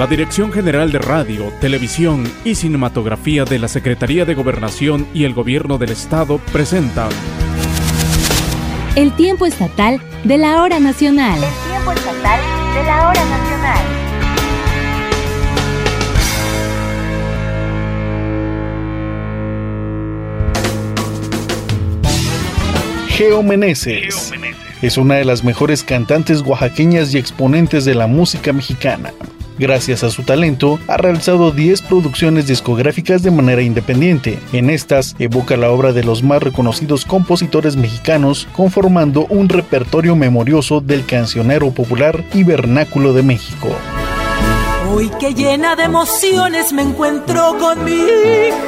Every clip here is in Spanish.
La Dirección General de Radio, Televisión y Cinematografía de la Secretaría de Gobernación y el Gobierno del Estado presentan El tiempo estatal de la hora nacional. El tiempo estatal de la hora nacional. Geo Meneses es una de las mejores cantantes oaxaqueñas y exponentes de la música mexicana. Gracias a su talento, ha realizado 10 producciones discográficas de manera independiente. En estas, evoca la obra de los más reconocidos compositores mexicanos, conformando un repertorio memorioso del cancionero popular y vernáculo de México. Hoy que llena de emociones me encuentro con mi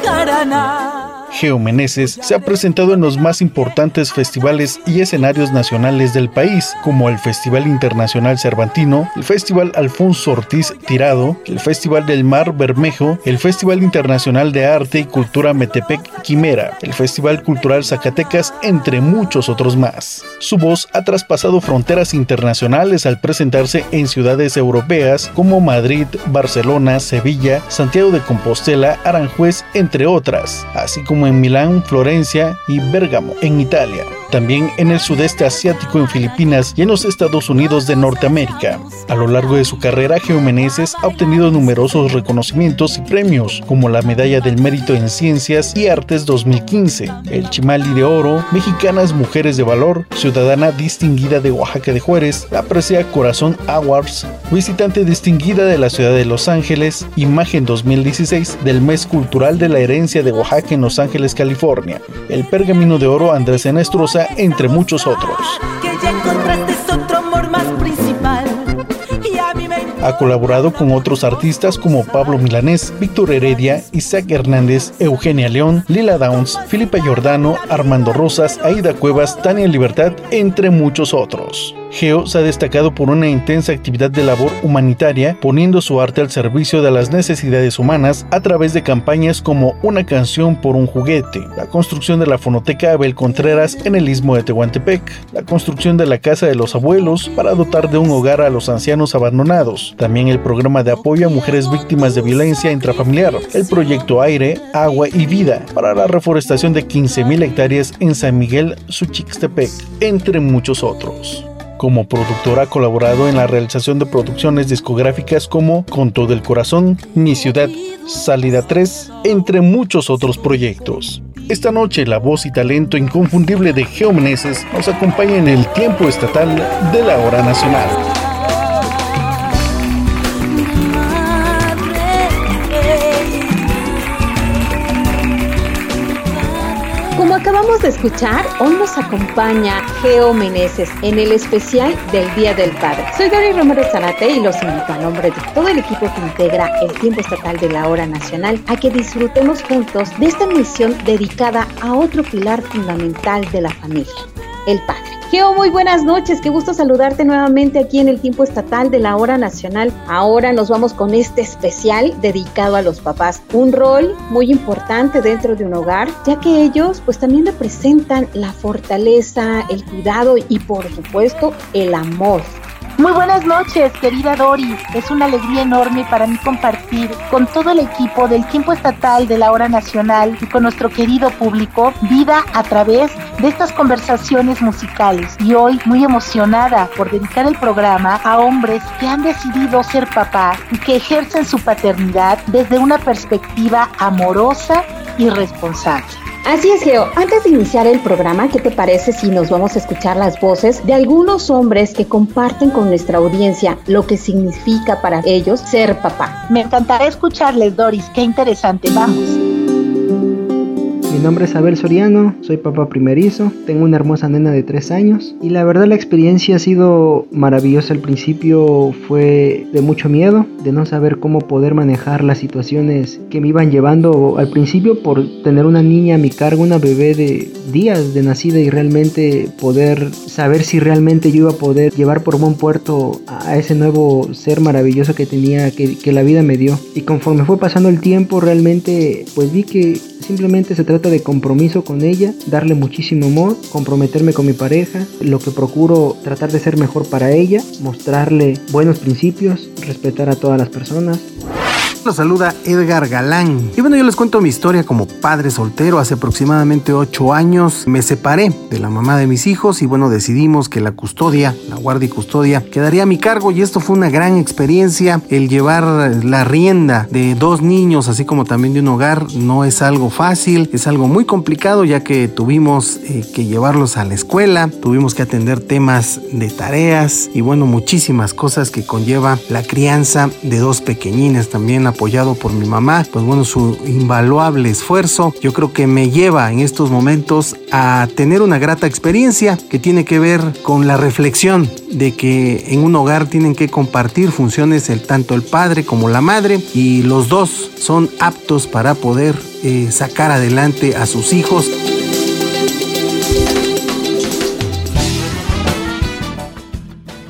jarana. Geo Meneses se ha presentado en los más importantes festivales y escenarios nacionales del país, como el Festival Internacional Cervantino, el Festival Alfonso Ortiz Tirado, el Festival del Mar Bermejo, el Festival Internacional de Arte y Cultura Metepec Quimera, el Festival Cultural Zacatecas, entre muchos otros más. Su voz ha traspasado fronteras internacionales al presentarse en ciudades europeas como Madrid, Barcelona, Sevilla, Santiago de Compostela, Aranjuez, entre otras, así como en Milán, Florencia y Bérgamo, en Italia. También en el sudeste asiático, en Filipinas y en los Estados Unidos de Norteamérica. A lo largo de su carrera, Geo Meneses ha obtenido numerosos reconocimientos y premios, como la Medalla del Mérito en Ciencias y Artes 2015, el Chimali de Oro, Mexicanas Mujeres de Valor, Ciudadana Distinguida de Oaxaca de Juárez, la Presea Corazón Awards, Visitante Distinguida de la Ciudad de Los Ángeles, Imagen 2016 del Mes Cultural de la Herencia de Oaxaca en Los Ángeles, California, el Pergamino de Oro Andrés Enestrosa, entre muchos otros. Ha colaborado con otros artistas como Pablo Milanés, Víctor Heredia, Isaac Hernández, Eugenia León, Lila Downs, Filipa Giordano, Armando Rosas, Aida Cuevas, Tania Libertad, entre muchos otros. Geo se ha destacado por una intensa actividad de labor humanitaria, poniendo su arte al servicio de las necesidades humanas a través de campañas como Una canción por un juguete, la construcción de la fonoteca Abel Contreras en el istmo de Tehuantepec, la construcción de la casa de los abuelos para dotar de un hogar a los ancianos abandonados, también el programa de apoyo a mujeres víctimas de violencia intrafamiliar, el proyecto Aire, Agua y Vida para la reforestación de 15.000 hectáreas en San Miguel, Suchixtepec, entre muchos otros. Como productora ha colaborado en la realización de producciones discográficas como Con todo el corazón, Mi ciudad, Salida 3, entre muchos otros proyectos. Esta noche la voz y talento inconfundible de Geomeneses nos acompaña en el tiempo estatal de la hora nacional. De escuchar, hoy nos acompaña Geo Meneses en el especial del Día del Padre. Soy Dori Romero Zanate y los invito a nombre de todo el equipo que integra el tiempo estatal de la hora nacional a que disfrutemos juntos de esta misión dedicada a otro pilar fundamental de la familia, el padre. Geo, muy buenas noches. Qué gusto saludarte nuevamente aquí en el tiempo estatal de la hora nacional. Ahora nos vamos con este especial dedicado a los papás. Un rol muy importante dentro de un hogar, ya que ellos pues también representan la fortaleza, el cuidado y por supuesto el amor muy buenas noches, querida Dori. Es una alegría enorme para mí compartir con todo el equipo del tiempo estatal de la hora nacional y con nuestro querido público vida a través de estas conversaciones musicales. Y hoy muy emocionada por dedicar el programa a hombres que han decidido ser papás y que ejercen su paternidad desde una perspectiva amorosa y responsable. Así es, Geo. Antes de iniciar el programa, ¿qué te parece si nos vamos a escuchar las voces de algunos hombres que comparten con nuestra audiencia lo que significa para ellos ser papá? Me encantará escucharles, Doris. Qué interesante. Vamos. Mi nombre es Abel Soriano, soy papá primerizo, tengo una hermosa nena de 3 años y la verdad la experiencia ha sido maravillosa. Al principio fue de mucho miedo, de no saber cómo poder manejar las situaciones que me iban llevando al principio por tener una niña a mi cargo, una bebé de días de nacida y realmente poder saber si realmente yo iba a poder llevar por buen puerto a ese nuevo ser maravilloso que tenía, que, que la vida me dio. Y conforme fue pasando el tiempo realmente pues vi que simplemente se trata de compromiso con ella, darle muchísimo amor, comprometerme con mi pareja, lo que procuro tratar de ser mejor para ella, mostrarle buenos principios, respetar a todas las personas. Los saluda Edgar Galán. Y bueno, yo les cuento mi historia como padre soltero. Hace aproximadamente 8 años me separé de la mamá de mis hijos y bueno, decidimos que la custodia, la guardia y custodia, quedaría a mi cargo y esto fue una gran experiencia. El llevar la rienda de dos niños, así como también de un hogar, no es algo fácil, es algo muy complicado ya que tuvimos eh, que llevarlos a la escuela, tuvimos que atender temas de tareas y bueno, muchísimas cosas que conlleva la crianza de dos pequeñines también apoyado por mi mamá, pues bueno, su invaluable esfuerzo, yo creo que me lleva en estos momentos a tener una grata experiencia que tiene que ver con la reflexión de que en un hogar tienen que compartir funciones el, tanto el padre como la madre y los dos son aptos para poder eh, sacar adelante a sus hijos.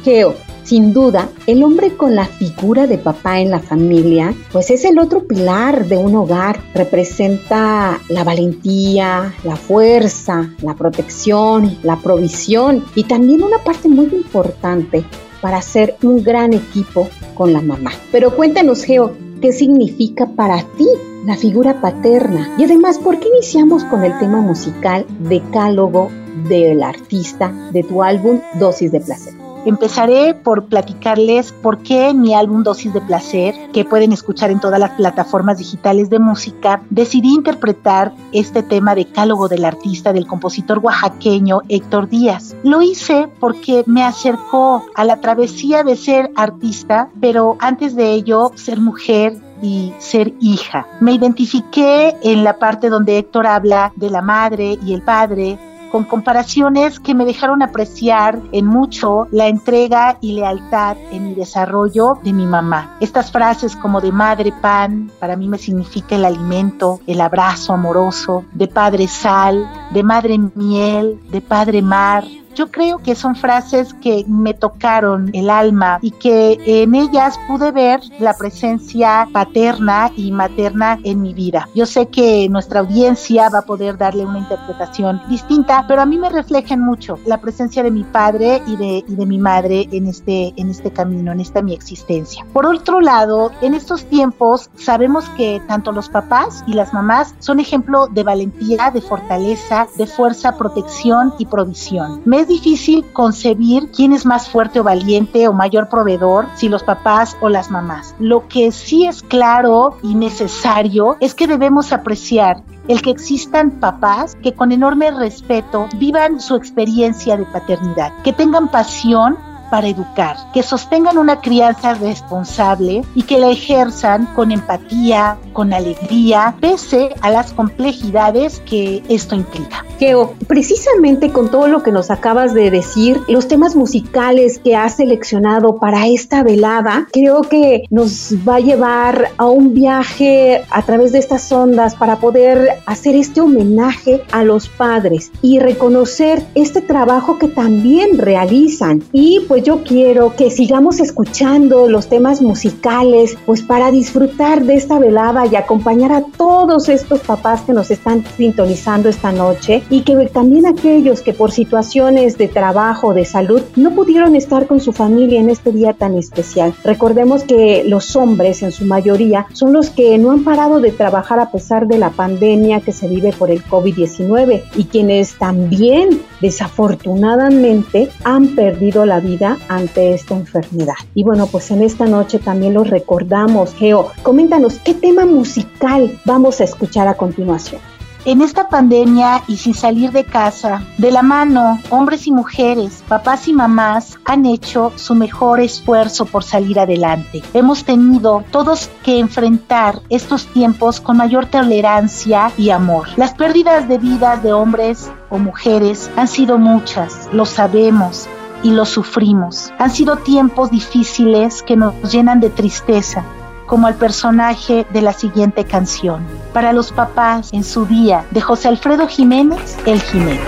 Geo, sin duda, el hombre con la figura de papá en la familia, pues es el otro pilar de un hogar. Representa la valentía, la fuerza, la protección, la provisión y también una parte muy importante para ser un gran equipo con la mamá. Pero cuéntanos, Geo, ¿qué significa para ti la figura paterna? Y además, ¿por qué iniciamos con el tema musical Decálogo del artista de tu álbum Dosis de Placer? Empezaré por platicarles por qué mi álbum Dosis de Placer, que pueden escuchar en todas las plataformas digitales de música, decidí interpretar este tema de cálogo del artista del compositor oaxaqueño Héctor Díaz. Lo hice porque me acercó a la travesía de ser artista, pero antes de ello ser mujer y ser hija. Me identifiqué en la parte donde Héctor habla de la madre y el padre, con comparaciones que me dejaron apreciar en mucho la entrega y lealtad en mi desarrollo de mi mamá. Estas frases como de madre pan, para mí me significa el alimento, el abrazo amoroso, de padre sal, de madre miel, de padre mar, yo creo que son frases que me tocaron el alma y que en ellas pude ver la presencia paterna y materna en mi vida. Yo sé que nuestra audiencia va a poder darle una interpretación distinta, pero a mí me reflejan mucho la presencia de mi padre y de, y de mi madre en este, en este camino, en esta mi existencia. Por otro lado, en estos tiempos sabemos que tanto los papás y las mamás son ejemplo de valentía, de fortaleza, de fuerza, protección y provisión. Me es difícil concebir quién es más fuerte o valiente o mayor proveedor, si los papás o las mamás. Lo que sí es claro y necesario es que debemos apreciar el que existan papás que con enorme respeto vivan su experiencia de paternidad, que tengan pasión para educar, que sostengan una crianza responsable y que la ejerzan con empatía, con alegría, pese a las complejidades que esto implica. Geo, precisamente con todo lo que nos acabas de decir, los temas musicales que has seleccionado para esta velada, creo que nos va a llevar a un viaje a través de estas ondas para poder hacer este homenaje a los padres y reconocer este trabajo que también realizan. Y pues yo quiero que sigamos escuchando los temas musicales, pues para disfrutar de esta velada y acompañar a todos estos papás que nos están sintonizando esta noche y que también aquellos que por situaciones de trabajo, de salud, no pudieron estar con su familia en este día tan especial. Recordemos que los hombres en su mayoría son los que no han parado de trabajar a pesar de la pandemia que se vive por el COVID-19 y quienes también desafortunadamente han perdido la vida ante esta enfermedad. Y bueno, pues en esta noche también los recordamos. Geo, coméntanos qué tema musical vamos a escuchar a continuación. En esta pandemia y sin salir de casa, de la mano, hombres y mujeres, papás y mamás han hecho su mejor esfuerzo por salir adelante. Hemos tenido todos que enfrentar estos tiempos con mayor tolerancia y amor. Las pérdidas de vidas de hombres o mujeres han sido muchas, lo sabemos, y lo sufrimos. Han sido tiempos difíciles que nos llenan de tristeza, como el personaje de la siguiente canción. Para los papás en su día, de José Alfredo Jiménez, El Jiménez.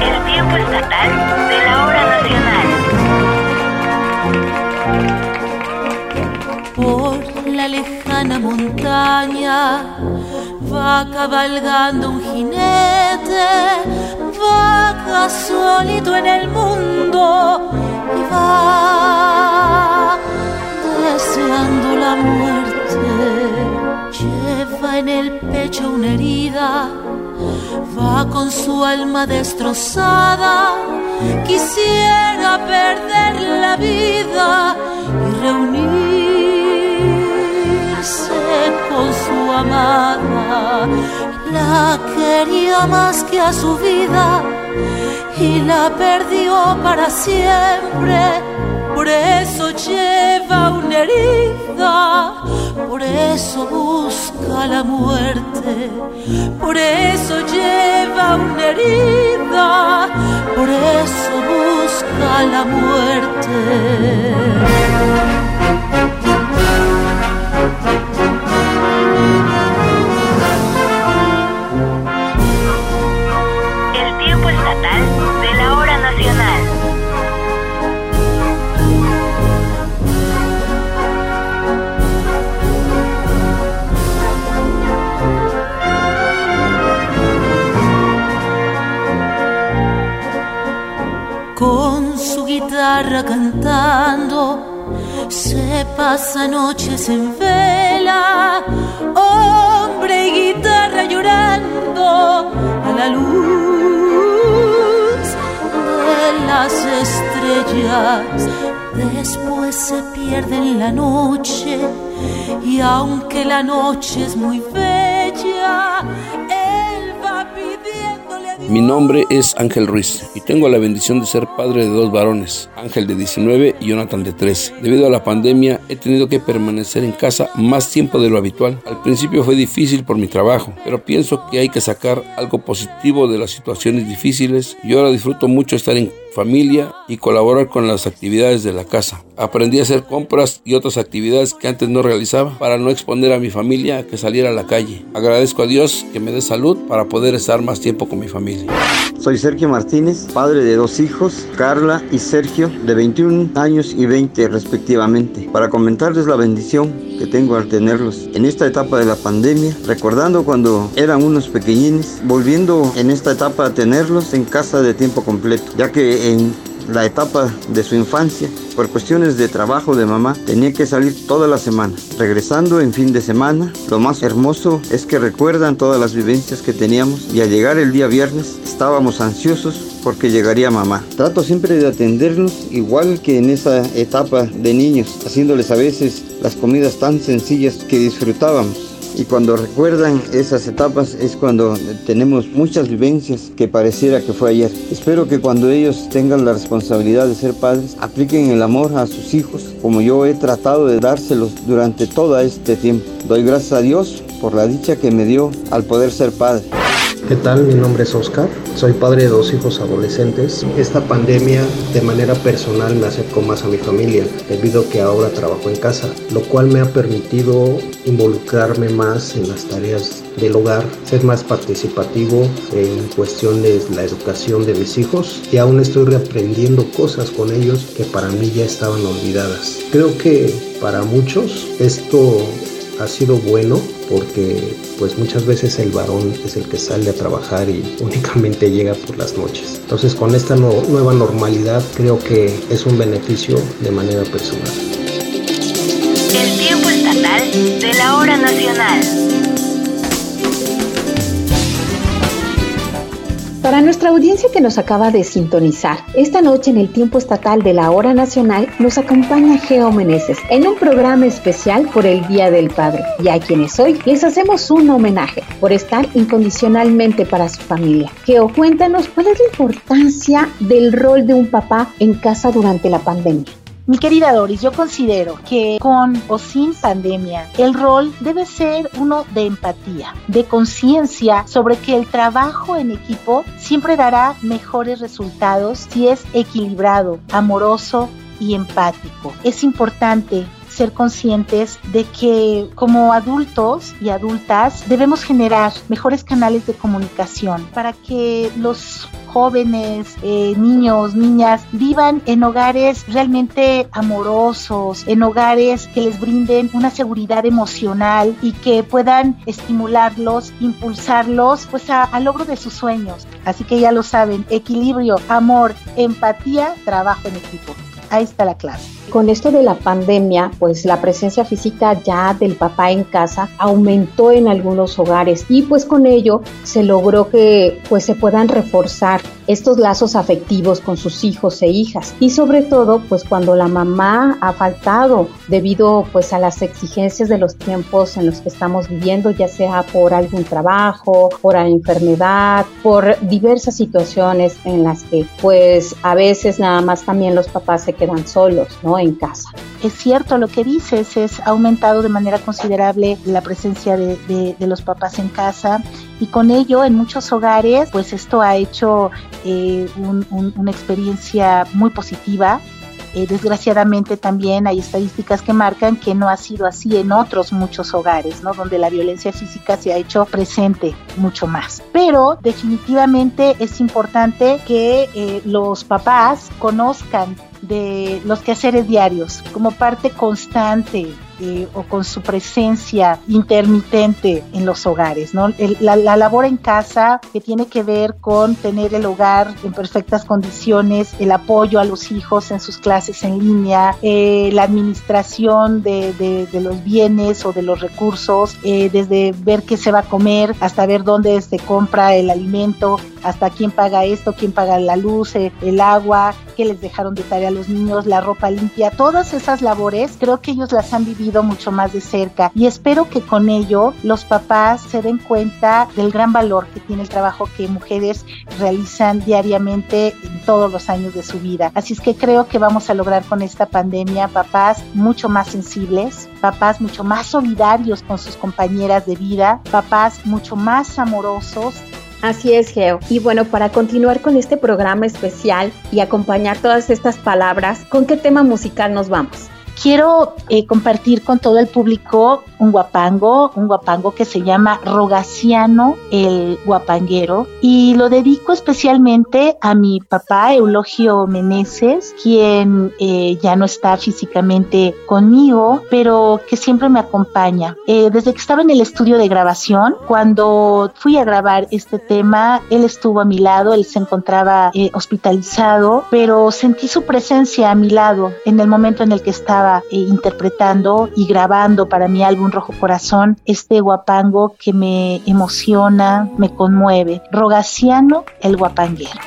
El tiempo estatal de la hora nacional. Por la lejana montaña va cabalgando un jinete, vaga solito en el mundo y va deseando la muerte. Lleva en el pecho una herida, va con su alma destrozada. Quisiera perder la vida y reunirse amada. La quería más que a su vida y la perdió para siempre. Por eso lleva una herida, por eso busca la muerte, por eso lleva una herida, por eso busca la muerte. Su guitarra cantando, se pasa noches en vela, hombre y guitarra llorando a la luz de las estrellas. Después se pierde en la noche y aunque la noche es muy bella, Mi nombre es Ángel Ruiz y tengo la bendición de ser padre de dos varones, Ángel de 19 y Jonathan de 13. Debido a la pandemia he tenido que permanecer en casa más tiempo de lo habitual. Al principio fue difícil por mi trabajo, pero pienso que hay que sacar algo positivo de las situaciones difíciles y ahora disfruto mucho estar en familia y colaborar con las actividades de la casa. Aprendí a hacer compras y otras actividades que antes no realizaba para no exponer a mi familia a que saliera a la calle. Agradezco a Dios que me dé salud para poder estar más tiempo con mi familia. Soy Sergio Martínez, padre de dos hijos, Carla y Sergio, de 21 años y 20 respectivamente, para comentarles la bendición que tengo al tenerlos en esta etapa de la pandemia, recordando cuando eran unos pequeñines, volviendo en esta etapa a tenerlos en casa de tiempo completo, ya que en la etapa de su infancia, por cuestiones de trabajo de mamá, tenía que salir toda la semana. Regresando en fin de semana, lo más hermoso es que recuerdan todas las vivencias que teníamos y al llegar el día viernes estábamos ansiosos porque llegaría mamá. Trato siempre de atenderlos igual que en esa etapa de niños, haciéndoles a veces las comidas tan sencillas que disfrutábamos. Y cuando recuerdan esas etapas es cuando tenemos muchas vivencias que pareciera que fue ayer. Espero que cuando ellos tengan la responsabilidad de ser padres, apliquen el amor a sus hijos como yo he tratado de dárselos durante todo este tiempo. Doy gracias a Dios por la dicha que me dio al poder ser padre. ¿Qué tal? Mi nombre es Oscar, soy padre de dos hijos adolescentes. Esta pandemia de manera personal me acercó más a mi familia debido a que ahora trabajo en casa, lo cual me ha permitido involucrarme más en las tareas del hogar, ser más participativo en cuestión de la educación de mis hijos y aún estoy reaprendiendo cosas con ellos que para mí ya estaban olvidadas. Creo que para muchos esto ha sido bueno porque pues muchas veces el varón es el que sale a trabajar y únicamente llega por las noches. Entonces con esta nueva normalidad creo que es un beneficio de manera personal. El tiempo estatal de la hora nacional. Para nuestra audiencia que nos acaba de sintonizar, esta noche en el tiempo estatal de la hora nacional nos acompaña Geo Meneses en un programa especial por el Día del Padre. Y a quienes hoy les hacemos un homenaje por estar incondicionalmente para su familia. Geo, cuéntanos cuál es la importancia del rol de un papá en casa durante la pandemia. Mi querida Doris, yo considero que con o sin pandemia, el rol debe ser uno de empatía, de conciencia sobre que el trabajo en equipo siempre dará mejores resultados si es equilibrado, amoroso y empático. Es importante ser conscientes de que como adultos y adultas debemos generar mejores canales de comunicación para que los jóvenes, eh, niños, niñas, vivan en hogares realmente amorosos, en hogares que les brinden una seguridad emocional y que puedan estimularlos, impulsarlos pues al logro de sus sueños. Así que ya lo saben, equilibrio, amor, empatía, trabajo en equipo. Ahí está la clave. Con esto de la pandemia, pues la presencia física ya del papá en casa aumentó en algunos hogares y pues con ello se logró que pues se puedan reforzar estos lazos afectivos con sus hijos e hijas y sobre todo pues cuando la mamá ha faltado debido pues a las exigencias de los tiempos en los que estamos viviendo ya sea por algún trabajo, por la enfermedad, por diversas situaciones en las que pues a veces nada más también los papás se quedan solos, ¿no? En casa. Es cierto lo que dices, es aumentado de manera considerable la presencia de, los papás en casa y con ello en muchos hogares pues esto ha hecho eh, una experiencia muy positiva eh, desgraciadamente también hay estadísticas que marcan que no ha sido así en otros muchos hogares, ¿no? Donde la violencia física se ha hecho presente mucho más. Pero definitivamente es importante que eh, los papás conozcan de los quehaceres diarios como parte constante eh, o con su presencia intermitente en los hogares. ¿no? la, labor en casa que tiene que ver con tener el hogar en perfectas condiciones, el apoyo a los hijos en sus clases en línea, eh, la administración de, de, los bienes o de los recursos, eh, desde ver qué se va a comer hasta ver dónde se compra el alimento, hasta quién paga esto, quién paga la luz, el agua, qué les dejaron de tarea a los niños, la ropa limpia, todas esas labores creo que ellos las han vivido mucho más de cerca y espero que con ello los papás se den cuenta del gran valor que tiene el trabajo que mujeres realizan diariamente en todos los años de su vida. Así es que creo que vamos a lograr con esta pandemia papás mucho más sensibles, papás mucho más solidarios con sus compañeras de vida, papás mucho más amorosos Así es, Geo. Y bueno, para continuar con este programa especial y acompañar todas estas palabras, ¿con qué tema musical nos vamos? Quiero eh, compartir con todo el público un guapango, un guapango que se llama Rogaciano el Guapanguero y lo dedico especialmente a mi papá Eulogio Meneses, quien eh, ya no está físicamente conmigo, pero que siempre me acompaña. Eh, desde que estaba en el estudio de grabación, cuando fui a grabar este tema, él estuvo a mi lado, él se encontraba hospitalizado, pero sentí su presencia a mi lado en el momento en el que estaba eh, interpretando y grabando para mi álbum Rojo Corazón este guapango que me emociona, me conmueve. Rogaciano el guapanguero.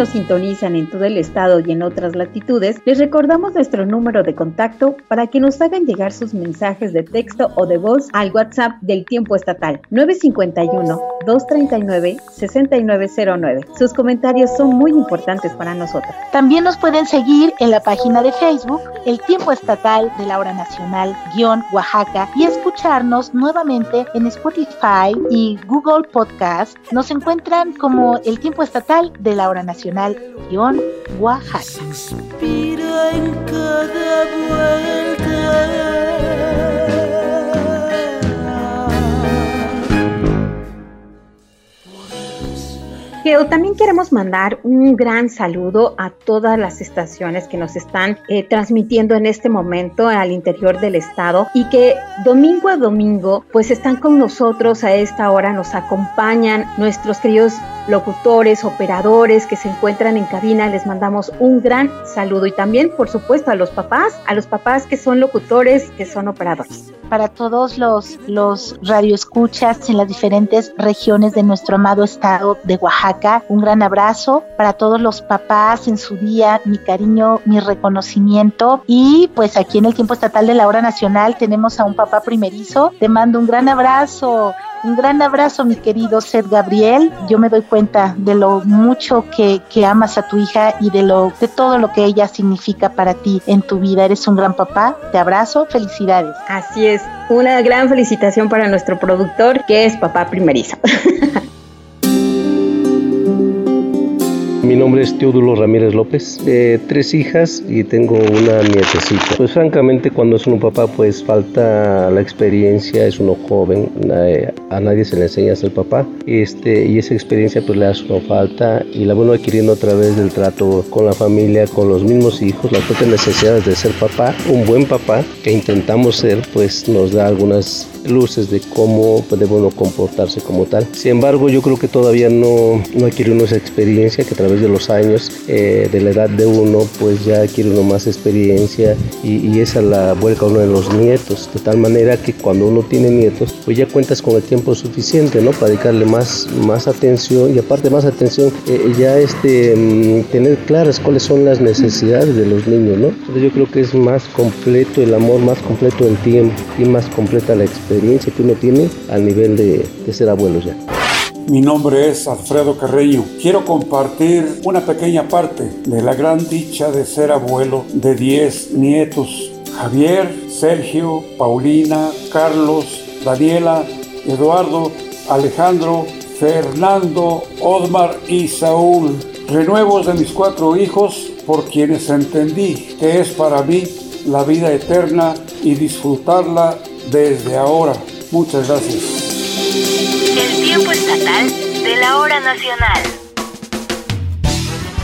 Nos sintonizan en todo el estado y en otras latitudes, les recordamos nuestro número de contacto para que nos hagan llegar sus mensajes de texto o de voz al WhatsApp del tiempo estatal 951-239-6909. Sus comentarios son muy importantes para nosotros. También nos pueden seguir en la página de Facebook El Tiempo Estatal de la Hora Nacional, guion Oaxaca, y escucharnos nuevamente en Spotify y Google Podcast. Nos encuentran como El Tiempo Estatal de la Hora Nacional, guion Oaxaca. en. También queremos mandar un gran saludo a todas las estaciones que nos están eh, transmitiendo en este momento al interior del estado y que domingo a domingo pues están con nosotros a esta hora, nos acompañan nuestros queridos locutores, operadores que se encuentran en cabina, les mandamos un gran saludo y también por supuesto a los papás, a los papás que son locutores, que son operadores. Para todos los, los radioescuchas en las diferentes regiones de nuestro amado estado de Oaxaca, un gran abrazo para todos los papás en su día, mi cariño, mi reconocimiento y pues aquí en el tiempo estatal de la hora nacional tenemos a un papá primerizo, te mando un gran abrazo un gran abrazo, mi querido Seth Gabriel. Yo me doy cuenta de lo mucho que, que, amas a tu hija y de lo de todo lo que ella significa para ti en tu vida. Eres un gran papá. Te abrazo. Felicidades. Así es. Una gran felicitación para nuestro productor, que es papá primerizo. Mi nombre es Teodulo Ramírez López, eh, tres hijas y tengo una nietecita. Pues francamente cuando es un papá pues falta la experiencia, es uno joven, a nadie se le enseña a ser papá este, y esa experiencia pues le hace una falta y la bueno adquiriendo a través del trato con la familia, con los mismos hijos, las propias necesidades de ser papá, un buen papá que intentamos ser pues nos da algunas luces de cómo puede uno comportarse como tal. Sin embargo yo creo que todavía no, no adquiere esa experiencia que a través de los años, eh, de la edad de uno, pues ya adquiere uno más experiencia y, y esa la vuelca uno de los nietos, de tal manera que cuando uno tiene nietos, pues ya cuentas con el tiempo suficiente, ¿no? Para dedicarle más, más atención y aparte más atención, eh, ya este, mm, tener claras cuáles son las necesidades de los niños, ¿no? Entonces yo creo que es más completo el amor, más completo el tiempo y más completa la experiencia que uno tiene al nivel de, de ser abuelo ya. Mi nombre es Alfredo Carreño. Quiero compartir una pequeña parte de la gran dicha de ser abuelo de 10 nietos. Javier, Sergio, Paulina, Carlos, Daniela, Eduardo, Alejandro, Fernando, Odmar y Saúl. Renuevos de mis cuatro hijos por quienes entendí que es para mí la vida eterna y disfrutarla desde ahora. Muchas gracias tiempo estatal de la hora nacional.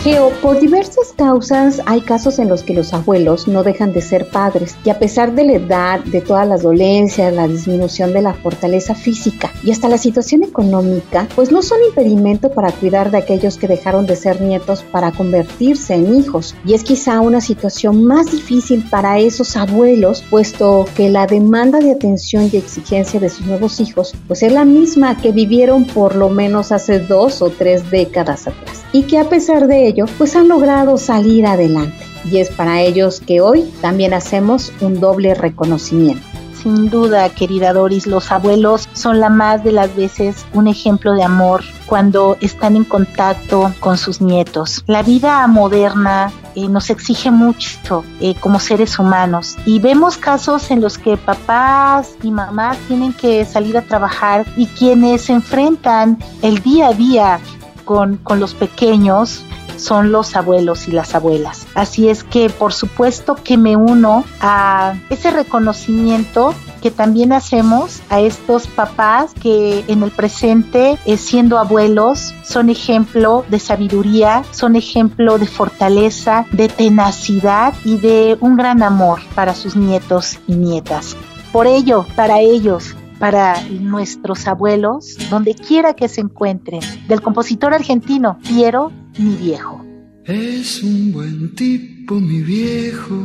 Geo, por diversas causas hay casos en los que los abuelos no dejan de ser padres y a pesar de la edad, de todas las dolencias, la disminución de la fortaleza física y hasta la situación económica, pues no son impedimento para cuidar de aquellos que dejaron de ser nietos para convertirse en hijos. Y es quizá una situación más difícil para esos abuelos, puesto que la demanda de atención y exigencia de sus nuevos hijos pues es la misma que vivieron por lo menos hace dos o tres décadas atrás y que a pesar de ello, pues han logrado salir adelante. Y es para ellos que hoy también hacemos un doble reconocimiento. Sin duda, querida Doris, los abuelos son la más de las veces un ejemplo de amor cuando están en contacto con sus nietos. La vida moderna eh, nos exige mucho eh, como seres humanos y vemos casos en los que papás y mamás tienen que salir a trabajar y quienes se enfrentan el día a día con, los pequeños son los abuelos y las abuelas. Así es que por supuesto que me uno a ese reconocimiento que también hacemos a estos papás que en el presente, eh, siendo abuelos, son ejemplo de sabiduría, son ejemplo de fortaleza, de tenacidad y de un gran amor para sus nietos y nietas. Por ello, para ellos, para nuestros abuelos, donde quiera que se encuentren, del compositor argentino Piero Mi Viejo. Es un buen tipo, mi viejo,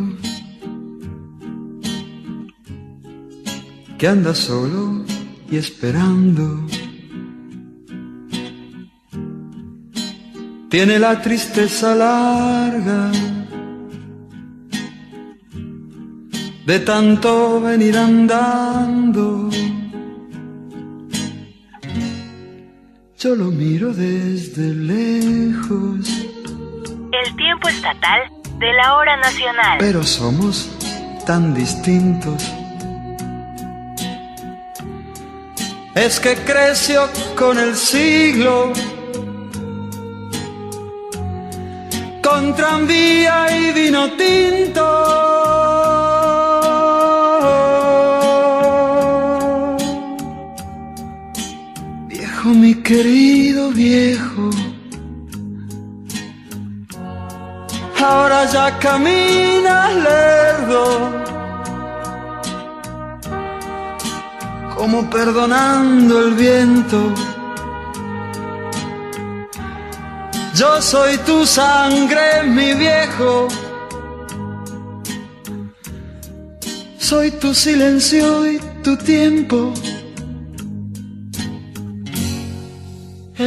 que anda solo y esperando. tiene la tristeza larga de tanto venir andando. Yo lo miro desde lejos. El tiempo estatal de la hora nacional. Pero somos tan distintos. Es que creció con el siglo, con tranvía y vino tinto. Querido viejo. ahora ya caminas lerdo, como perdonando el viento. Yo soy tu sangre, mi viejo. Soy tu silencio y tu tiempo.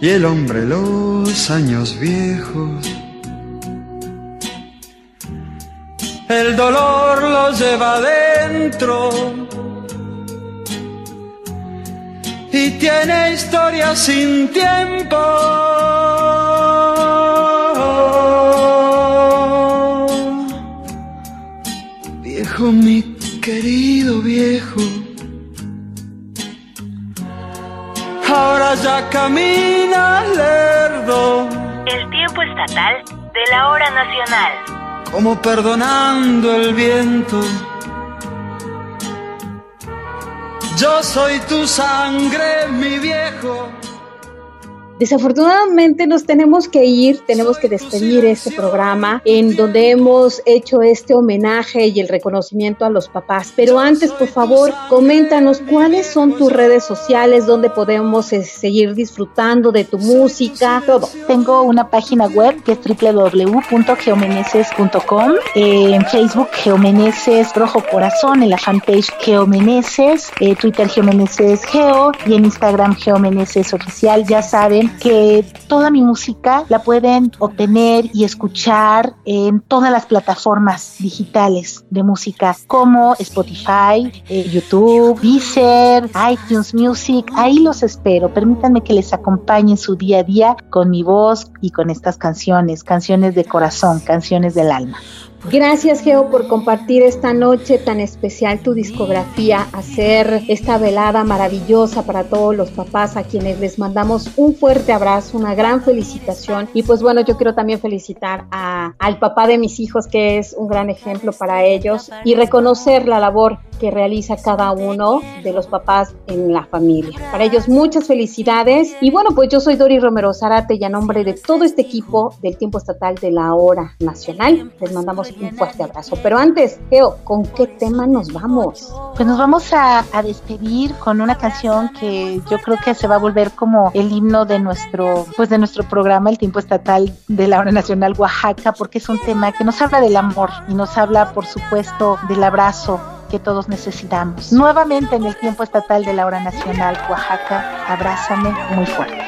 y el hombre los años viejos. el dolor lo lleva dentro y tiene historia sin tiempo. Ahora ya camina lerdo. El tiempo estatal de la hora nacional como perdonando el viento. Yo soy tu sangre, mi viejo. Desafortunadamente nos tenemos que ir, tenemos que despedir este programa en donde hemos hecho este homenaje y el reconocimiento a los papás. Pero antes, por favor, coméntanos cuáles son tus redes sociales, donde podemos eh, seguir disfrutando de tu música, todo. Tengo una página web que es www.geomeneses.com, eh, en Facebook Geomeneses Rojo Corazón, en la fanpage Geomeneses, eh, Twitter Geomeneses Geo y en Instagram Geomeneses Oficial. Ya saben que toda mi música la pueden obtener y escuchar en todas las plataformas digitales de música como Spotify, eh, YouTube, Deezer, iTunes Music. Ahí los espero. Permítanme que les acompañe su día a día con mi voz y con estas canciones, canciones de corazón, canciones del alma. Gracias Geo por compartir esta noche tan especial tu discografía, hacer esta velada maravillosa para todos los papás a quienes les mandamos un fuerte abrazo, una gran felicitación y pues bueno yo quiero también felicitar a, al papá de mis hijos que es un gran ejemplo para ellos y reconocer la labor que realiza cada uno de los papás en la familia. Para ellos muchas felicidades y bueno pues yo soy Dori Romero Zarate y a nombre de todo este equipo del tiempo estatal de la hora nacional les mandamos un fuerte abrazo. Pero antes, Geo, ¿con qué tema nos vamos? Pues nos vamos a, a, despedir con una canción que yo creo que se va a volver como el himno de nuestro, pues de nuestro programa, el tiempo estatal de la hora nacional Oaxaca, porque es un tema que nos habla del amor y nos habla, por supuesto, del abrazo que todos necesitamos. Nuevamente en el tiempo estatal de la hora nacional Oaxaca, abrázame muy fuerte.